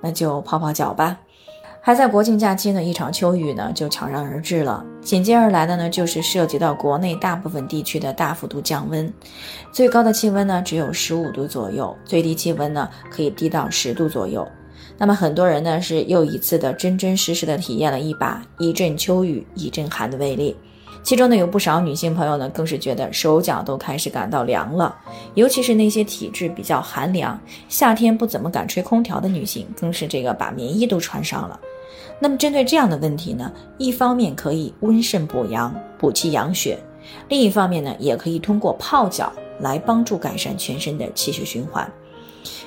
那就泡泡脚吧。还在国庆假期呢，一场秋雨呢就悄然而至了。紧接而来的呢，就是涉及到国内大部分地区的大幅度降温，最高的气温呢只有十五度左右，最低气温呢可以低到十度左右。那么很多人呢是又一次的真真实实的体验了一把一阵秋雨一阵寒的威力。其中呢，有不少女性朋友呢，更是觉得手脚都开始感到凉了，尤其是那些体质比较寒凉、夏天不怎么敢吹空调的女性，更是这个把棉衣都穿上了。那么针对这样的问题呢，一方面可以温肾补阳、补气养血，另一方面呢，也可以通过泡脚来帮助改善全身的气血循环。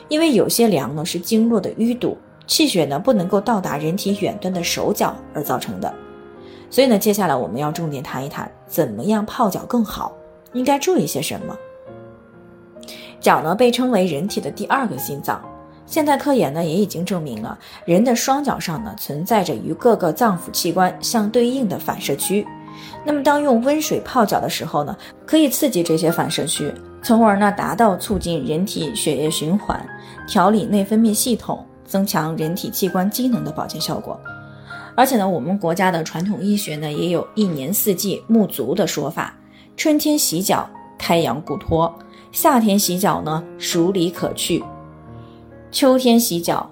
因为有些凉呢是经络的淤堵，气血呢不能够到达人体远端的手脚而造成的。所以呢，接下来我们要重点谈一谈怎么样泡脚更好，应该注意些什么。脚呢被称为人体的第二个心脏，现代科研呢也已经证明了人的双脚上呢存在着与各个脏腑器官相对应的反射区。那么当用温水泡脚的时候呢，可以刺激这些反射区，从而呢达到促进人体血液循环、调理内分泌系统、增强人体器官机能的保健效果。而且呢，我们国家的传统医学呢，也有一年四季沐足的说法。春天洗脚，开阳固脱；夏天洗脚呢，暑理可去；秋天洗脚，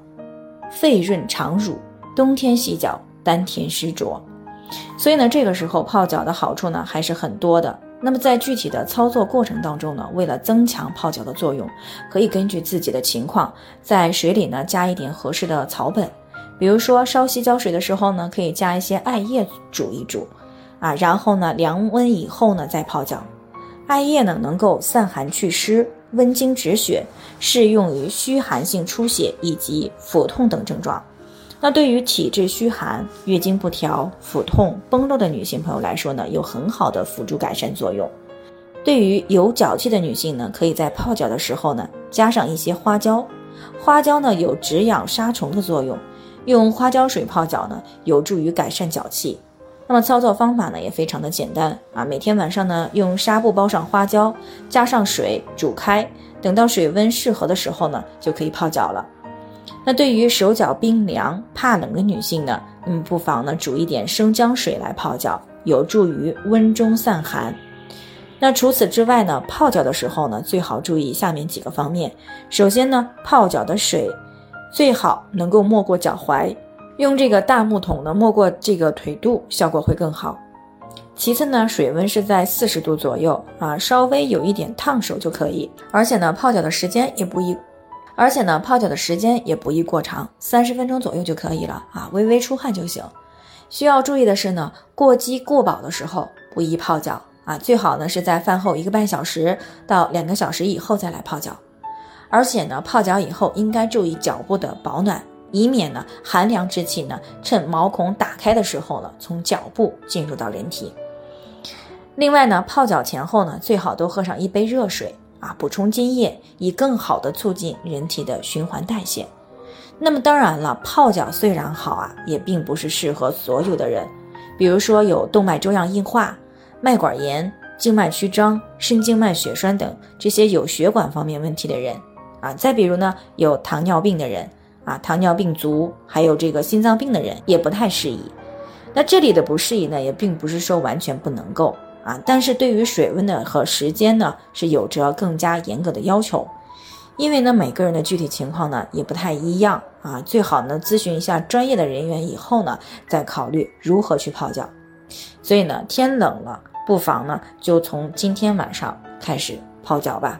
肺润肠濡；冬天洗脚，丹田湿浊。所以呢，这个时候泡脚的好处呢，还是很多的。那么在具体的操作过程当中呢，为了增强泡脚的作用，可以根据自己的情况，在水里呢加一点合适的草本。比如说烧洗脚水的时候呢，可以加一些艾叶煮一煮，啊，然后呢凉温以后呢再泡脚。艾叶呢能够散寒祛湿、温经止血，适用于虚寒性出血以及腹痛等症状。那对于体质虚寒、月经不调、腹痛、崩漏的女性朋友来说呢，有很好的辅助改善作用。对于有脚气的女性呢，可以在泡脚的时候呢加上一些花椒，花椒呢有止痒杀虫的作用。用花椒水泡脚呢，有助于改善脚气。那么操作方法呢，也非常的简单啊。每天晚上呢，用纱布包上花椒，加上水煮开，等到水温适合的时候呢，就可以泡脚了。那对于手脚冰凉、怕冷的女性呢，嗯，不妨呢煮一点生姜水来泡脚，有助于温中散寒。那除此之外呢，泡脚的时候呢，最好注意下面几个方面。首先呢，泡脚的水。最好能够没过脚踝，用这个大木桶呢没过这个腿肚，效果会更好。其次呢，水温是在四十度左右啊，稍微有一点烫手就可以。而且呢，泡脚的时间也不宜，而且呢，泡脚的时间也不宜过长，三十分钟左右就可以了啊，微微出汗就行。需要注意的是呢，过饥过饱的时候不宜泡脚啊，最好呢是在饭后一个半小时到两个小时以后再来泡脚。而且呢，泡脚以后应该注意脚部的保暖，以免呢寒凉之气呢趁毛孔打开的时候呢从脚部进入到人体。另外呢，泡脚前后呢最好都喝上一杯热水啊，补充津液，以更好的促进人体的循环代谢。那么当然了，泡脚虽然好啊，也并不是适合所有的人，比如说有动脉粥样硬化、脉管炎、静脉曲张、肾静脉血栓等这些有血管方面问题的人。啊，再比如呢，有糖尿病的人啊，糖尿病足，还有这个心脏病的人也不太适宜。那这里的不适宜呢，也并不是说完全不能够啊，但是对于水温呢和时间呢，是有着更加严格的要求。因为呢，每个人的具体情况呢也不太一样啊，最好呢咨询一下专业的人员以后呢，再考虑如何去泡脚。所以呢，天冷了，不妨呢就从今天晚上开始泡脚吧。